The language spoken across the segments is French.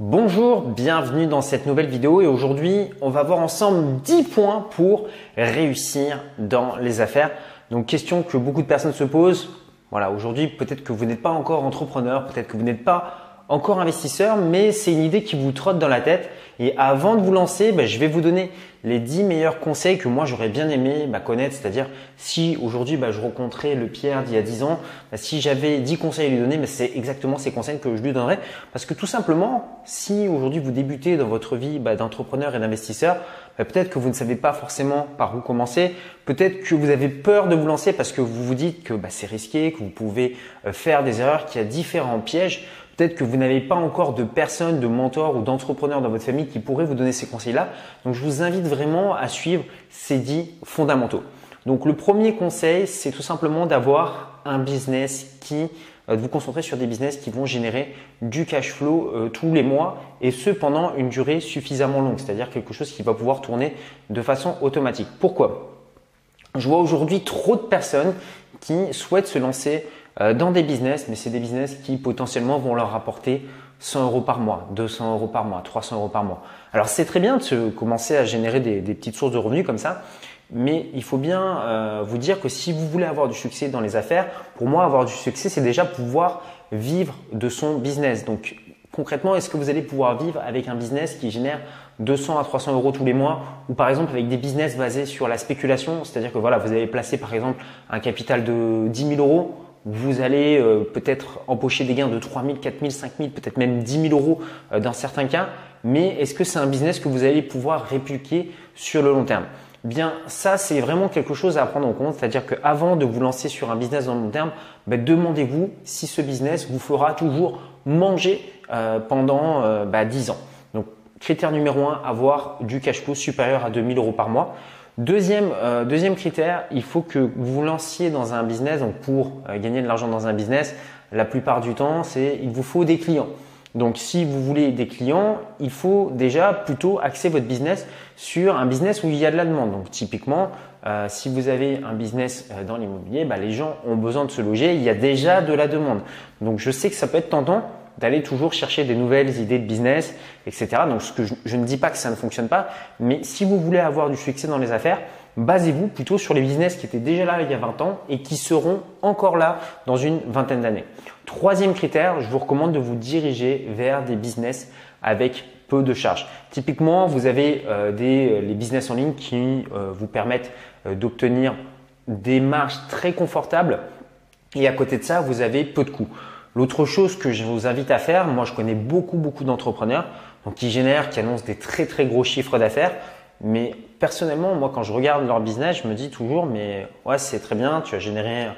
Bonjour, bienvenue dans cette nouvelle vidéo et aujourd'hui on va voir ensemble 10 points pour réussir dans les affaires. Donc question que beaucoup de personnes se posent. Voilà, aujourd'hui peut-être que vous n'êtes pas encore entrepreneur, peut-être que vous n'êtes pas encore investisseur, mais c'est une idée qui vous trotte dans la tête. Et avant de vous lancer, bah, je vais vous donner les 10 meilleurs conseils que moi j'aurais bien aimé bah, connaître. C'est-à-dire si aujourd'hui bah, je rencontrais le Pierre d'il y a 10 ans, si j'avais 10 conseils à lui donner, c'est exactement ces conseils que je lui donnerais. Parce que tout simplement, si aujourd'hui vous débutez dans votre vie d'entrepreneur et d'investisseur, peut-être que vous ne savez pas forcément par où commencer. Peut-être que vous avez peur de vous lancer parce que vous vous dites que c'est risqué, que vous pouvez euh, faire des erreurs, qu'il y a différents pièges. Peut-être que vous n'avez pas encore de personnes, de mentors ou d'entrepreneurs dans votre famille qui pourraient vous donner ces conseils-là. Donc je vous invite vraiment à suivre ces 10 fondamentaux. Donc le premier conseil, c'est tout simplement d'avoir un business qui euh, de vous concentrer sur des business qui vont générer du cash flow euh, tous les mois et ce pendant une durée suffisamment longue, c'est-à-dire quelque chose qui va pouvoir tourner de façon automatique. Pourquoi? Je vois aujourd'hui trop de personnes qui souhaitent se lancer dans des business, mais c'est des business qui potentiellement vont leur rapporter 100 euros par mois, 200 euros par mois, 300 euros par mois. Alors c'est très bien de se commencer à générer des, petites sources de revenus comme ça, mais il faut bien euh, vous dire que si vous voulez avoir du succès dans les affaires, pour moi avoir du succès, c'est déjà pouvoir vivre de son business. Donc concrètement, est-ce que vous allez pouvoir vivre avec un business qui génère 200 à 300 euros tous les mois ou par exemple avec des business basés sur la spéculation, c'est-à-dire que voilà, vous avez placé par exemple un capital de 10 000 euros vous allez euh, peut-être empocher des gains de 3 000, 4 000, 5 000, peut-être même 10 000 euros euh, dans certains cas. Mais est-ce que c'est un business que vous allez pouvoir répliquer sur le long terme? Bien, ça c'est vraiment quelque chose à prendre en compte. C'est-à-dire qu'avant de vous lancer sur un business dans le long terme, ben, demandez-vous si ce business vous fera toujours manger euh, pendant bah, 10 ans. Donc, critère numéro 1, avoir du cash flow supérieur à 2 000 euros par mois. Deuxième, euh, deuxième critère, il faut que vous lanciez dans un business. Donc pour euh, gagner de l'argent dans un business, la plupart du temps, c'est il vous faut des clients. Donc si vous voulez des clients, il faut déjà plutôt axer votre business sur un business où il y a de la demande. Donc typiquement, euh, si vous avez un business dans l'immobilier, bah, les gens ont besoin de se loger, il y a déjà de la demande. Donc je sais que ça peut être tentant d'aller toujours chercher des nouvelles idées de business, etc. Donc, ce que je, ne dis pas que ça ne fonctionne pas, mais si vous voulez avoir du succès dans les affaires, basez-vous plutôt sur les business qui étaient déjà là il y a 20 ans et qui seront encore là dans une vingtaine d'années. Troisième critère, je vous recommande de vous diriger vers des business avec peu de charges. Typiquement, vous avez euh, des, les business en ligne qui euh, vous permettent euh, d'obtenir des marges très confortables et à côté de ça, vous avez peu de coûts. L'autre chose que je vous invite à faire, moi je connais beaucoup beaucoup d'entrepreneurs qui génèrent, qui annoncent des très très gros chiffres d'affaires, mais personnellement moi quand je regarde leur business, je me dis toujours mais ouais c'est très bien, tu as généré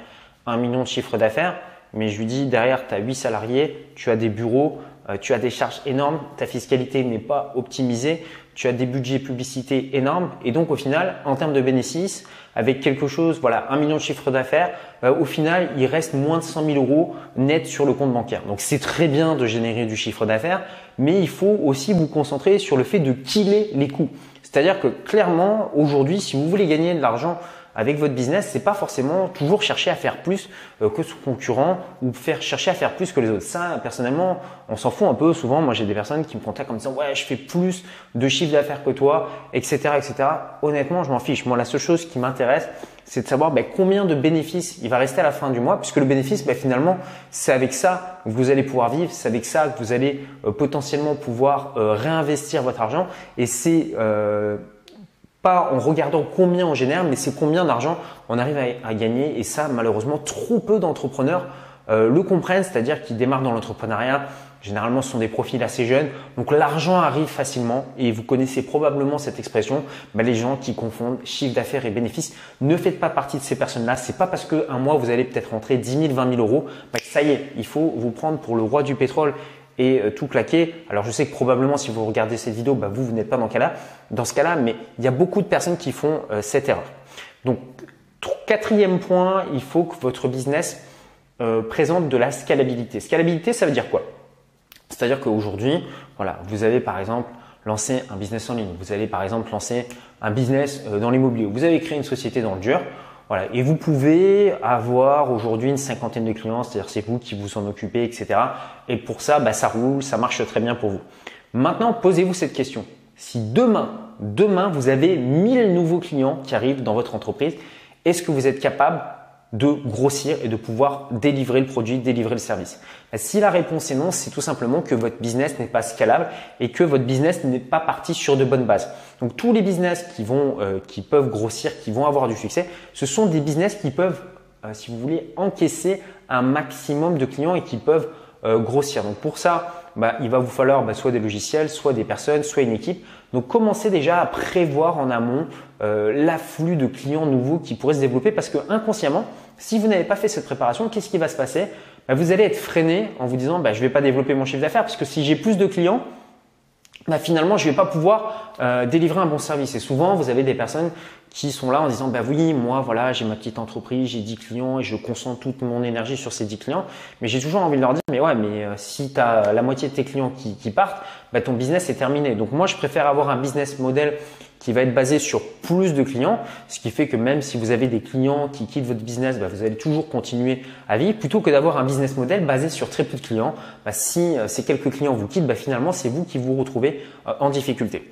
un million de chiffres d'affaires, mais je lui dis derrière tu as 8 salariés, tu as des bureaux, euh, tu as des charges énormes, ta fiscalité n'est pas optimisée, tu as des budgets publicité énormes et donc au final, en termes de bénéfices, avec quelque chose, voilà, un million de chiffre d'affaires, euh, au final, il reste moins de 100 000 euros net sur le compte bancaire. Donc c'est très bien de générer du chiffre d'affaires, mais il faut aussi vous concentrer sur le fait de killer les coûts. C'est-à-dire que clairement, aujourd'hui, si vous voulez gagner de l'argent avec votre business, c'est pas forcément toujours chercher à faire plus euh, que son concurrent ou faire chercher à faire plus que les autres. Ça, personnellement, on s'en fout un peu. Souvent, moi, j'ai des personnes qui me contactent en me disant ouais, je fais plus de chiffre d'affaires que toi, etc., etc. Honnêtement, je m'en fiche. Moi, la seule chose qui m'intéresse, c'est de savoir ben, combien de bénéfices il va rester à la fin du mois, puisque le bénéfice, ben, finalement, c'est avec ça que vous allez pouvoir vivre, c'est avec ça que vous allez euh, potentiellement pouvoir euh, réinvestir votre argent, et c'est pas en regardant combien on génère, mais c'est combien d'argent on arrive à, gagner. Et ça, malheureusement, trop peu d'entrepreneurs euh, le comprennent, c'est-à-dire qu'ils démarrent dans l'entrepreneuriat. Généralement, ce sont des profils assez jeunes. Donc, l'argent arrive facilement et vous connaissez probablement cette expression. Bah, les gens qui confondent chiffre d'affaires et bénéfices, ne faites pas partie de ces personnes-là. C'est pas parce qu'un mois, vous allez peut-être rentrer 10 000, 20 000 euros, bah, ça y est, il faut vous prendre pour le roi du pétrole et euh, tout claquer. Alors je sais que probablement si vous regardez cette vidéo, bah, vous, vous n'êtes pas dans, cas-là, dans ce cas-là, mais il y a beaucoup de personnes qui font euh, cette erreur. Donc quatrième point, il faut que votre business euh, présente de la scalabilité. Scalabilité, ça veut dire quoi? C'est-à-dire qu'aujourd'hui, voilà, vous avez par exemple lancé un business en ligne, vous allez par exemple lancer un business dans l'immobilier, vous avez créé une société dans le dur. Et vous pouvez avoir aujourd'hui une cinquantaine de clients, c'est-à-dire c'est vous qui vous en occupez, etc. Et pour ça, bah, ça roule, ça marche très bien pour vous. Maintenant, posez-vous cette question. Si demain, demain, vous avez 1000 nouveaux clients qui arrivent dans votre entreprise, est-ce que vous êtes capable de grossir et de pouvoir délivrer le produit, délivrer le service Si la réponse est non, c'est tout simplement que votre business n'est pas scalable et que votre business n'est pas parti sur de bonnes bases. Donc tous les business qui vont, euh, qui peuvent grossir, qui vont avoir du succès, ce sont des business qui peuvent, euh, si vous voulez, encaisser un maximum de clients et qui peuvent euh, grossir. Donc pour ça, bah, il va vous falloir bah, soit des logiciels, soit des personnes, soit une équipe. Donc commencez déjà à prévoir en amont l'afflux de clients nouveaux qui pourraient se développer parce que inconsciemment, si vous n'avez pas fait cette préparation, qu'est-ce qui va se passer? Bah, Vous allez être freiné en vous disant bah, je ne vais pas développer mon chiffre d'affaires parce que si j'ai plus de clients, bah, finalement, je ne vais pas pouvoir euh, délivrer un bon service. Et souvent, vous avez des personnes qui sont là en disant, bah oui, moi, voilà, j'ai ma petite entreprise, j'ai 10 clients et je concentre toute mon énergie sur ces 10 clients. Mais j'ai toujours envie de leur dire, mais ouais, mais euh, si tu as la moitié de tes clients qui, partent, bah, ton business est terminé. Donc moi, je préfère avoir un business model qui va être basé sur plus de clients, ce qui fait que même si vous avez des clients qui quittent votre business, bah, vous allez toujours continuer à vivre, plutôt que d'avoir un business model basé sur très peu de clients. Bah, si euh, ces quelques clients vous quittent, bah, finalement c'est vous qui vous retrouvez euh, en difficulté.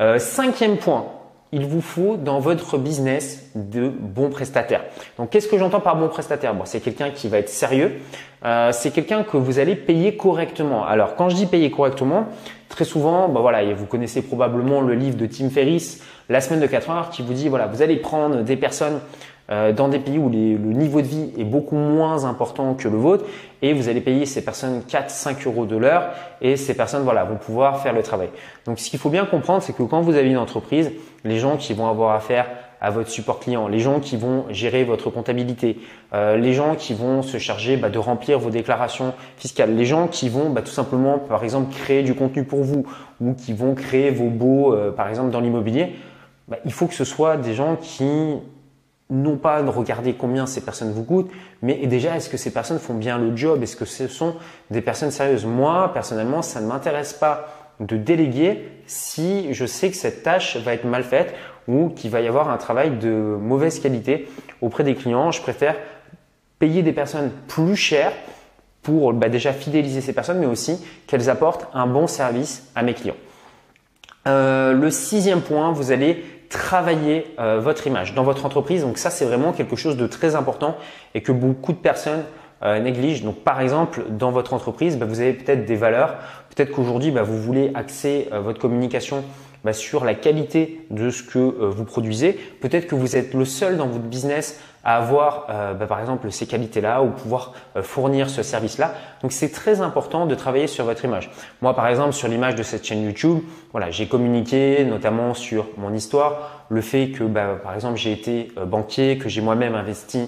Euh, cinquième point, il vous faut dans votre business de bons prestataires. Donc, qu'est-ce que j'entends par bon prestataire? C'est quelqu'un qui va être sérieux. Euh, c'est quelqu'un que vous allez payer correctement. Alors, quand je dis payer correctement, très souvent, bah voilà, vous connaissez probablement le livre de Tim Ferriss, La semaine de 4 heures, qui vous dit voilà, vous allez prendre des personnes euh, dans des pays où le niveau de vie est beaucoup moins important que le vôtre et vous allez payer ces personnes 4-5 euros de l'heure et ces personnes voilà vont pouvoir faire le travail. Donc ce qu'il faut bien comprendre c'est que quand vous avez une entreprise, les gens qui vont avoir affaire à votre support client, les gens qui vont gérer votre comptabilité, euh, les gens qui vont se charger bah, de remplir vos déclarations fiscales, les gens qui vont bah, tout simplement par exemple créer du contenu pour vous ou qui vont créer vos beaux euh, par exemple dans l'immobilier, bah, il faut que ce soit des gens qui non pas de regarder combien ces personnes vous coûtent, mais déjà est-ce que ces personnes font bien le job? Est-ce que ce sont des personnes sérieuses? Moi, personnellement, ça ne m'intéresse pas de déléguer si je sais que cette tâche va être mal faite ou qu'il va y avoir un travail de mauvaise qualité auprès des clients. Je préfère payer des personnes plus chères pour bah, déjà fidéliser ces personnes, mais aussi qu'elles apportent un bon service à mes clients. Euh, le sixième point, vous allez travailler euh, votre image dans votre entreprise. Donc ça, c'est vraiment quelque chose de très important et que beaucoup de personnes euh, négligent. Donc par exemple, dans votre entreprise, bah, vous avez peut-être des valeurs. Peut-être qu'aujourd'hui, bah, vous voulez axer votre communication bah, sur la qualité de ce que vous produisez. Peut-être que vous êtes le seul dans votre business à avoir euh, bah, par exemple ces qualités-là ou pouvoir euh, fournir ce service-là. Donc c'est très important de travailler sur votre image. Moi par exemple sur l'image de cette chaîne YouTube, voilà, j'ai communiqué notamment sur mon histoire, le fait que bah, par exemple j'ai été euh, banquier, que j'ai moi-même investi euh,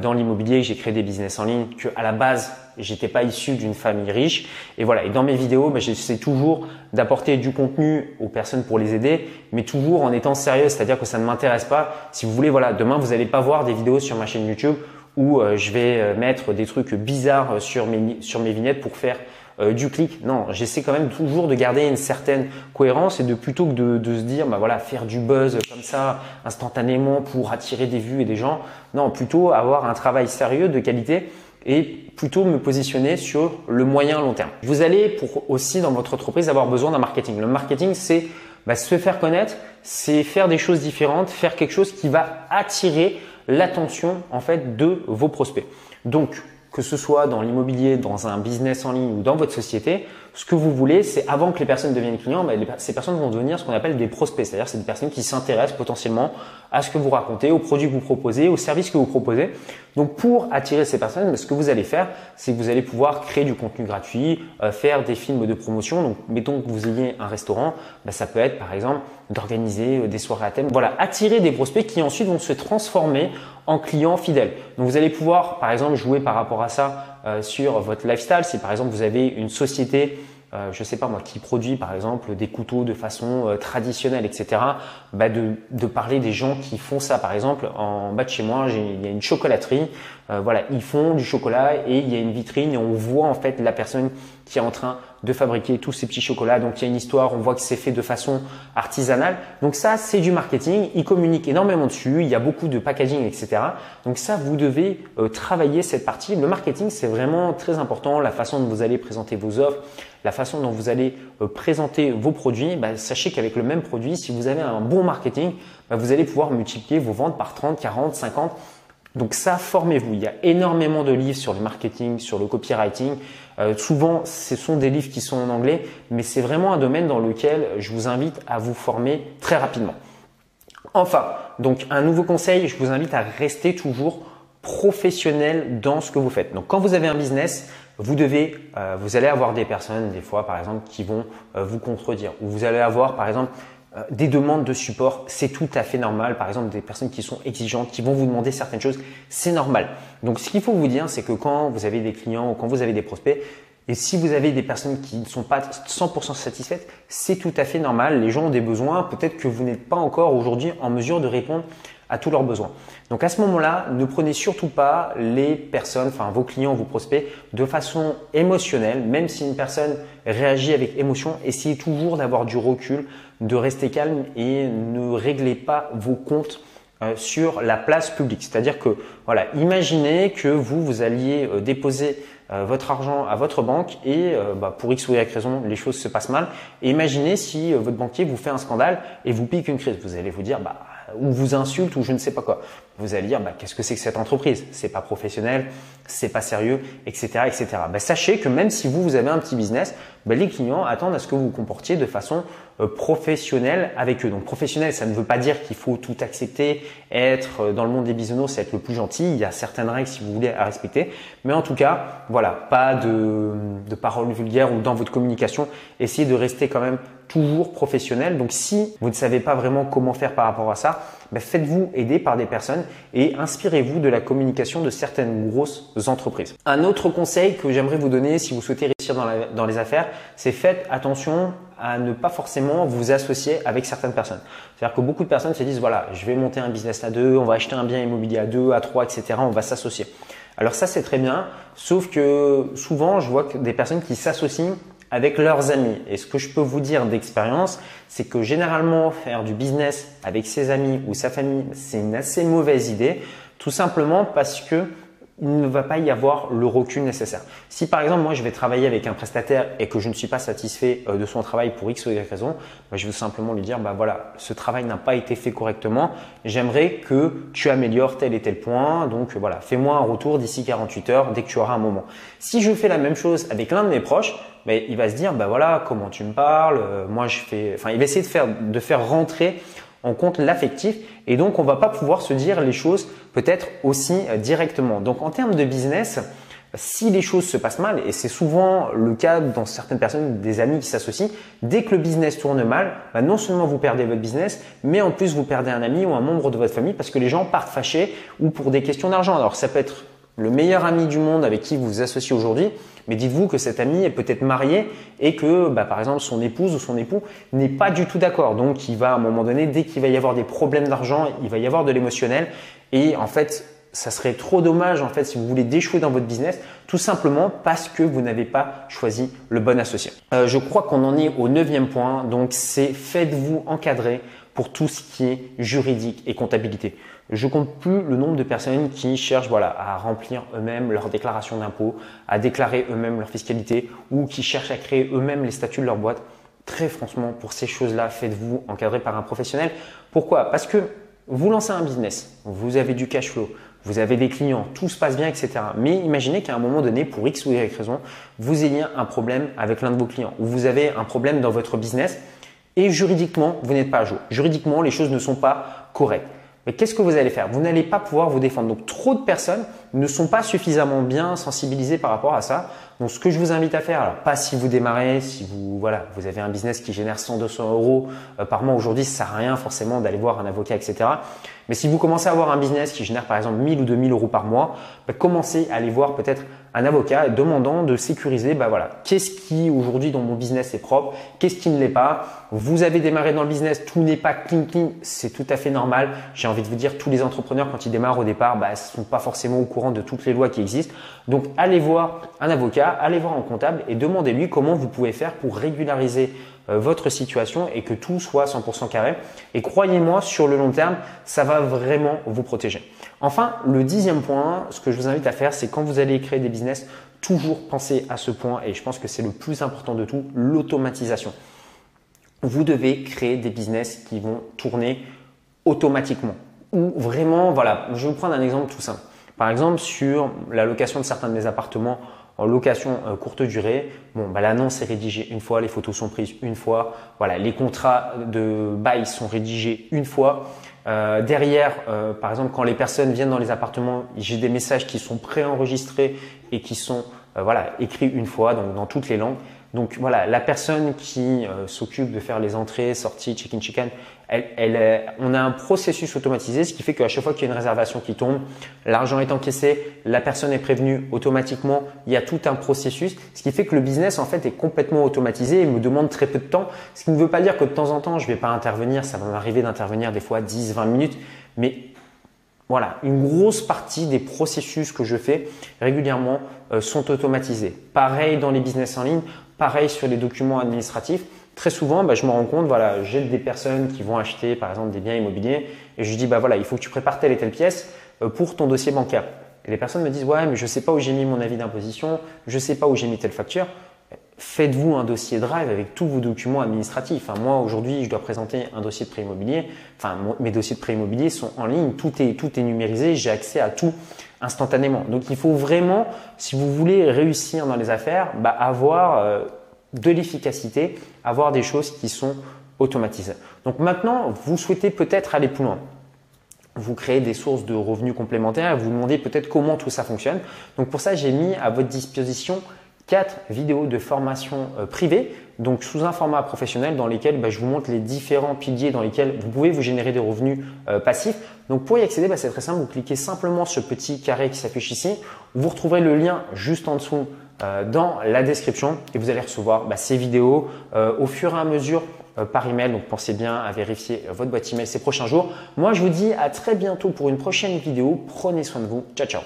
dans l'immobilier, j'ai créé des business en ligne, que à la base j'étais pas issu d'une famille riche. Et voilà. Et dans mes vidéos, bah, j'essaie toujours d'apporter du contenu aux personnes pour les aider, mais toujours en étant sérieux, c'est-à-dire que ça ne m'intéresse pas. Si vous voulez, voilà, demain vous n'allez pas voir des vidéos sur ma chaîne YouTube où euh, je vais euh, mettre des trucs bizarres sur mes vignettes pour faire euh, du clic. Non, j'essaie quand même toujours de garder une certaine cohérence et de plutôt que de, de, se dire, bah voilà, faire du buzz comme ça instantanément pour attirer des vues et des gens. Non, plutôt avoir un travail sérieux de qualité et plutôt me positionner sur le moyen long terme. Vous allez pour aussi dans votre entreprise avoir besoin d'un marketing. Le marketing, c'est bah, se faire connaître, c'est faire des choses différentes, faire quelque chose qui va attirer l'attention en fait de vos prospects. Donc que ce soit dans l'immobilier, dans un business en ligne ou dans votre société, ce que vous voulez, c'est avant que les personnes deviennent clients, bah, ces personnes vont devenir ce qu'on appelle des prospects, c'est-à-dire c'est des personnes qui s'intéressent potentiellement à ce que vous racontez, aux produits que vous proposez, aux services que vous proposez. Donc pour attirer ces personnes, bah, ce que vous allez faire, c'est que vous allez pouvoir créer du contenu gratuit, euh, faire des films de promotion. Donc mettons que vous ayez un restaurant, bah, ça peut être par exemple d'organiser euh, des soirées à thème. Voilà, attirer des prospects qui ensuite vont se transformer en clients fidèles. Donc vous allez pouvoir par exemple jouer par rapport à ça euh, sur votre lifestyle. Si par exemple vous avez une société euh, je sais pas moi, qui produit par exemple des couteaux de façon euh, traditionnelle, etc. Bah de, de, parler des gens qui font ça. Par exemple, en bas de chez moi, il y a une chocolaterie euh, voilà, ils font du chocolat et il y a une vitrine et on voit en fait la personne qui est en train de fabriquer tous ces petits chocolats. Donc il y a une histoire, on voit que c'est fait de façon artisanale. Donc ça, c'est du marketing. Ils communiquent énormément dessus. Il y a beaucoup de packaging, etc. Donc ça, vous devez euh, travailler cette partie. Le marketing, c'est vraiment très important. La façon dont vous allez présenter vos offres, la façon dont vous allez euh, présenter vos produits. Bah, sachez qu'avec le même produit, si vous avez un bon marketing, bah, vous allez pouvoir multiplier vos ventes par 30, 40, 50 donc ça, formez-vous. Il y a énormément de livres sur le marketing, sur le copywriting. Euh, souvent, ce sont des livres qui sont en anglais, mais c'est vraiment un domaine dans lequel je vous invite à vous former très rapidement. Enfin, donc un nouveau conseil, je vous invite à rester toujours professionnel dans ce que vous faites. Donc quand vous avez un business, vous devez, euh, vous allez avoir des personnes des fois par exemple qui vont euh, vous contredire, ou vous allez avoir par exemple des demandes de support, c'est tout à fait normal. Par exemple, des personnes qui sont exigeantes, qui vont vous demander certaines choses, c'est normal. Donc, ce qu'il faut vous dire, c'est que quand vous avez des clients ou quand vous avez des prospects, et si vous avez des personnes qui ne sont pas 100% satisfaites, c'est tout à fait normal. Les gens ont des besoins. Peut-être que vous n'êtes pas encore aujourd'hui en mesure de répondre à tous leurs besoins. Donc à ce moment-là, ne prenez surtout pas les personnes, enfin vos clients, vos prospects, de façon émotionnelle. Même si une personne réagit avec émotion, essayez toujours d'avoir du recul, de rester calme et ne réglez pas vos comptes euh, sur la place publique. C'est-à-dire que, voilà, imaginez que vous, vous alliez euh, déposer euh, votre argent à votre banque et bah, pour X ou Y raison, les choses se passent mal. Imaginez si votre banquier vous fait un scandale et vous pique une crise. Vous allez vous dire, bah, ou vous insulte ou je ne sais pas quoi. Vous allez dire bah, qu'est-ce que c'est que cette entreprise? C'est pas professionnel, c'est pas sérieux, etc., etc. Bah, sachez que même si vous vous avez un petit business, bah, les clients attendent à ce que vous vous comportiez de façon euh, professionnelle avec eux. Donc professionnel, ça ne veut pas dire qu'il faut tout accepter, être euh, dans le monde des bisounours, être le plus gentil. Il y a certaines règles si vous voulez à respecter, mais en tout cas, voilà, pas de, de paroles vulgaires ou dans votre communication. Essayez de rester quand même toujours professionnel. Donc si vous ne savez pas vraiment comment faire par rapport à ça, ben, faites-vous aider par des personnes et inspirez-vous de la communication de certaines grosses entreprises. Un autre conseil que j'aimerais vous donner si vous souhaitez réussir dans, dans les affaires, c'est faites attention à ne pas forcément vous associer avec certaines personnes. C'est-à-dire que beaucoup de personnes se disent voilà, je vais monter un business à deux, on va acheter un bien immobilier à deux, à trois, etc. On va s'associer. Alors ça c'est très bien, sauf que souvent je vois que des personnes qui s'associent avec leurs amis. Et ce que je peux vous dire d'expérience, c'est que généralement faire du business avec ses amis ou sa famille, c'est une assez mauvaise idée, tout simplement parce que il ne va pas y avoir le recul nécessaire. Si par exemple moi je vais travailler avec un prestataire et que je ne suis pas satisfait euh, de son travail pour X ou Y raison, bah, je vais simplement lui dire bah voilà, ce travail n'a pas été fait correctement, j'aimerais que tu améliores tel et tel point, donc voilà, fais-moi un retour d'ici 48 heures dès que tu auras un moment. Si je fais la même chose avec l'un de mes proches, mais il va se dire bah voilà comment tu me parles, euh, moi je fais, enfin il va essayer de faire de faire rentrer en compte l'affectif et donc on va pas pouvoir se dire les choses peut-être aussi euh, directement. Donc en termes de business, si les choses se passent mal, et c'est souvent le cas dans certaines personnes, des amis qui s'associent, dès que le business tourne mal, bah, non seulement vous perdez votre business, mais en plus vous perdez un ami ou un membre de votre famille parce que les gens partent fâchés ou pour des questions d'argent. Alors ça peut être le meilleur ami du monde avec qui vous vous associez aujourd'hui, mais dites-vous que cet ami est peut-être marié et que, bah, par exemple, son épouse ou son époux n'est pas du tout d'accord. Donc, il va à un moment donné, dès qu'il va y avoir des problèmes d'argent, il va y avoir de l'émotionnel. Et en fait, ça serait trop dommage en fait si vous voulez déchouer dans votre business, tout simplement parce que vous n'avez pas choisi le bon associé. Euh, je crois qu'on en est au neuvième point, donc c'est faites-vous encadrer pour tout ce qui est juridique et comptabilité. Je compte plus le nombre de personnes qui cherchent voilà, à remplir eux-mêmes leur déclaration d'impôt, à déclarer eux-mêmes leur fiscalité ou qui cherchent à créer eux-mêmes les statuts de leur boîte. Très franchement, pour ces choses-là, faites-vous encadrer par un professionnel. Pourquoi? Parce que vous lancez un business, vous avez du cash flow, vous avez des clients, tout se passe bien, etc. Mais imaginez qu'à un moment donné, pour X ou Y raison, vous ayez un problème avec l'un de vos clients ou vous avez un problème dans votre business et juridiquement, vous n'êtes pas à jour. Juridiquement, les choses ne sont pas correctes. Mais qu'est-ce que vous allez faire? Vous n'allez pas pouvoir vous défendre. Donc trop de personnes ne sont pas suffisamment bien sensibilisées par rapport à ça. Donc ce que je vous invite à faire, alors pas si vous démarrez, si vous voilà, vous avez un business qui génère 100, 200 euros euh, par mois aujourd'hui, ça sert à rien forcément d'aller voir un avocat, etc. Mais si vous commencez à avoir un business qui génère par exemple 1000 ou 2000 euros par mois, bah, commencez à aller voir peut-être un avocat demandant de sécuriser, bah voilà, qu'est-ce qui aujourd'hui dans mon business est propre, qu'est-ce qui ne l'est pas? Vous avez démarré dans le business, tout n'est pas clean clean, c'est tout à fait normal. J'ai envie de vous dire, tous les entrepreneurs quand ils démarrent au départ, bah, sont pas forcément au courant de toutes les lois qui existent. Donc allez voir un avocat, allez voir un comptable et demandez-lui comment vous pouvez faire pour régulariser euh, votre situation et que tout soit 100% carré. Et croyez-moi, sur le long terme, ça va vraiment vous protéger. Enfin, le dixième point, ce que je vous invite à faire, c'est quand vous allez créer des business, toujours penser à ce point et je pense que c'est le plus important de tout, l'automatisation. Vous devez créer des business qui vont tourner automatiquement. Ou vraiment, voilà, je vais vous prendre un exemple tout simple. Par exemple, sur la location de certains de mes appartements en location euh, courte durée, bon, bah, l'annonce est rédigée une fois, les photos sont prises une fois, voilà, les contrats de bail sont rédigés une fois. Euh, derrière, euh, par exemple, quand les personnes viennent dans les appartements, j'ai des messages qui sont préenregistrés et qui sont voilà écrits une fois, donc dans toutes les langues. Donc voilà, la personne qui euh, s'occupe de faire les entrées, sorties, chicken chicken, elle, elle, on a un processus automatisé, ce qui fait qu'à chaque fois qu'il y a une réservation qui tombe, l'argent est encaissé, la personne est prévenue automatiquement, il y a tout un processus, ce qui fait que le business en fait est complètement automatisé et me demande très peu de temps, ce qui ne veut pas dire que de temps en temps je ne vais pas intervenir, ça va m'arriver d'intervenir des fois 10, 20 minutes, mais voilà, une grosse partie des processus que je fais régulièrement euh, sont automatisés. Pareil dans les business en ligne, pareil sur les documents administratifs. Très souvent, bah, je me rends compte, voilà, j'ai des personnes qui vont acheter par exemple des biens immobiliers et je dis bah voilà, il faut que tu prépares telle et telle pièce euh, pour ton dossier bancaire. Et les personnes me disent ouais, mais je ne sais pas où j'ai mis mon avis d'imposition, je sais pas où j'ai mis telle facture faites-vous un dossier Drive avec tous vos documents administratifs. moi, aujourd'hui, je dois présenter un dossier de prêt immobilier. Enfin, mes dossiers de prêt immobilier sont en ligne, tout est, tout est numérisé, j'ai accès à tout instantanément. Donc, il faut vraiment, si vous voulez réussir dans les affaires, bah, avoir euh, de l'efficacité, avoir des choses qui sont automatisées. Donc, maintenant, vous souhaitez peut-être aller plus loin vous créez des sources de revenus complémentaires vous demandez peut-être comment tout ça fonctionne. Donc pour ça, j'ai mis à votre disposition quatre vidéos de formation euh, privée, donc sous un format professionnel dans lesquels bah, je vous montre les différents piliers dans lesquels vous pouvez vous générer des revenus euh, passifs. Donc pour y accéder, bah, c'est très simple, vous cliquez simplement sur ce petit carré qui s'affiche ici. Vous retrouverez le lien juste en dessous euh, dans la description et vous allez recevoir bah, ces vidéos au fur et à mesure par email. Donc pensez bien à vérifier votre boîte email ces prochains jours. Moi je vous dis à très bientôt pour une prochaine vidéo. Prenez soin de vous. Ciao ciao